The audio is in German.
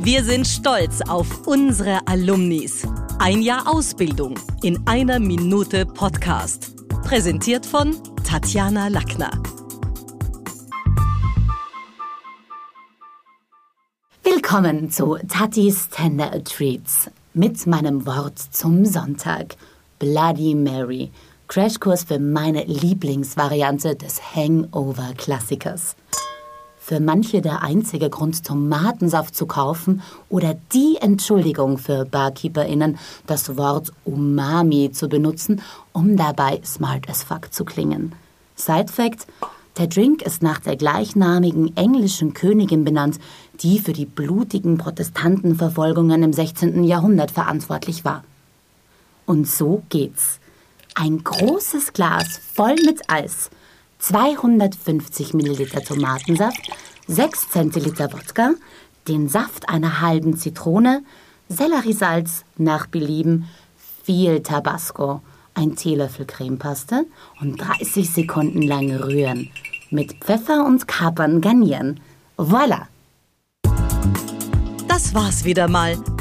Wir sind stolz auf unsere Alumnis. Ein Jahr Ausbildung in einer Minute Podcast. Präsentiert von Tatjana Lackner. Willkommen zu Tatis Tender Treats mit meinem Wort zum Sonntag. Bloody Mary. Crashkurs für meine Lieblingsvariante des Hangover-Klassikers. Für manche der einzige Grund, Tomatensaft zu kaufen oder die Entschuldigung für BarkeeperInnen, das Wort Umami zu benutzen, um dabei smart as fuck zu klingen. Side Fact: Der Drink ist nach der gleichnamigen englischen Königin benannt, die für die blutigen Protestantenverfolgungen im 16. Jahrhundert verantwortlich war. Und so geht's. Ein großes Glas voll mit Eis, 250 Milliliter Tomatensaft, 6 Zentiliter Wodka, den Saft einer halben Zitrone, Selleriesalz nach Belieben, viel Tabasco, ein Teelöffel Cremepaste und 30 Sekunden lang rühren. Mit Pfeffer und Kapern garnieren. Voilà! Das war's wieder mal.